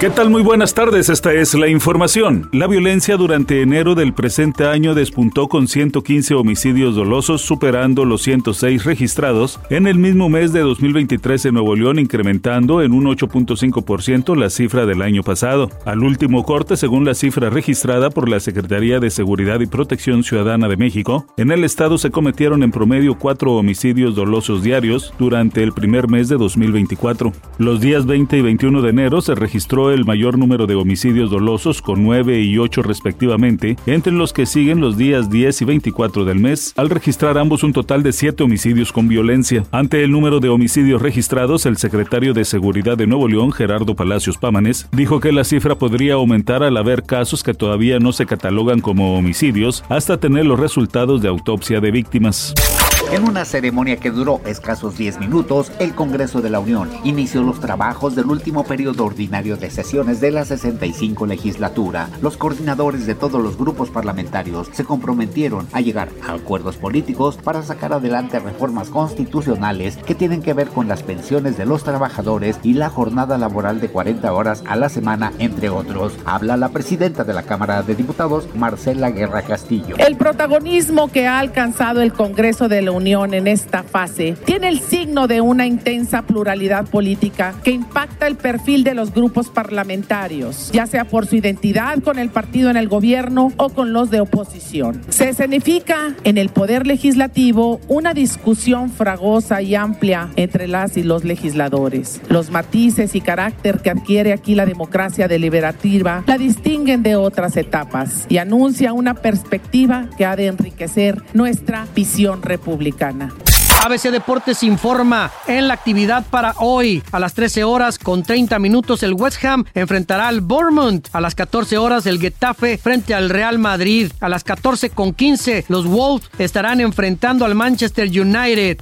¿Qué tal? Muy buenas tardes, esta es la información. La violencia durante enero del presente año despuntó con 115 homicidios dolosos, superando los 106 registrados en el mismo mes de 2023 en Nuevo León, incrementando en un 8.5% la cifra del año pasado. Al último corte, según la cifra registrada por la Secretaría de Seguridad y Protección Ciudadana de México, en el estado se cometieron en promedio cuatro homicidios dolosos diarios durante el primer mes de 2024. Los días 20 y 21 de enero se registró el mayor número de homicidios dolosos con 9 y 8 respectivamente, entre los que siguen los días 10 y 24 del mes, al registrar ambos un total de 7 homicidios con violencia. Ante el número de homicidios registrados, el secretario de Seguridad de Nuevo León, Gerardo Palacios Pámanes, dijo que la cifra podría aumentar al haber casos que todavía no se catalogan como homicidios hasta tener los resultados de autopsia de víctimas. En una ceremonia que duró escasos 10 minutos, el Congreso de la Unión inició los trabajos del último periodo ordinario de sesiones de la 65 legislatura. Los coordinadores de todos los grupos parlamentarios se comprometieron a llegar a acuerdos políticos para sacar adelante reformas constitucionales que tienen que ver con las pensiones de los trabajadores y la jornada laboral de 40 horas a la semana, entre otros. Habla la presidenta de la Cámara de Diputados, Marcela Guerra Castillo. El protagonismo que ha alcanzado el Congreso de la Unión en esta fase tiene el signo de una intensa pluralidad política que impacta el perfil de los grupos parlamentarios, ya sea por su identidad con el partido en el gobierno o con los de oposición. Se escenifica en el Poder Legislativo una discusión fragosa y amplia entre las y los legisladores. Los matices y carácter que adquiere aquí la democracia deliberativa la distinguen de otras etapas y anuncia una perspectiva que ha de enriquecer nuestra visión republicana. ABC Deportes informa en la actividad para hoy. A las 13 horas con 30 minutos el West Ham enfrentará al Bournemouth. A las 14 horas el Getafe frente al Real Madrid. A las 14 con 15 los Wolves estarán enfrentando al Manchester United.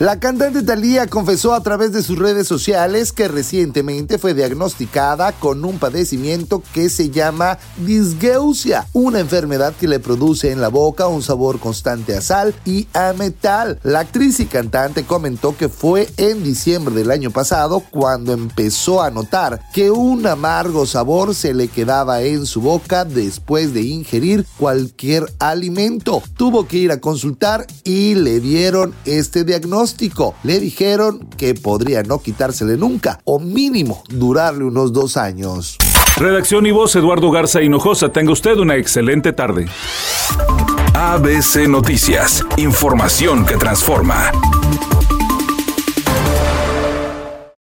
La cantante Thalía confesó a través de sus redes sociales que recientemente fue diagnosticada con un padecimiento que se llama disgeusia, una enfermedad que le produce en la boca un sabor constante a sal y a metal. La actriz y cantante comentó que fue en diciembre del año pasado cuando empezó a notar que un amargo sabor se le quedaba en su boca después de ingerir cualquier alimento. Tuvo que ir a consultar y le dieron este diagnóstico le dijeron que podría no quitársele nunca o mínimo durarle unos dos años. Redacción y voz Eduardo Garza Hinojosa. Tenga usted una excelente tarde. ABC Noticias. Información que transforma.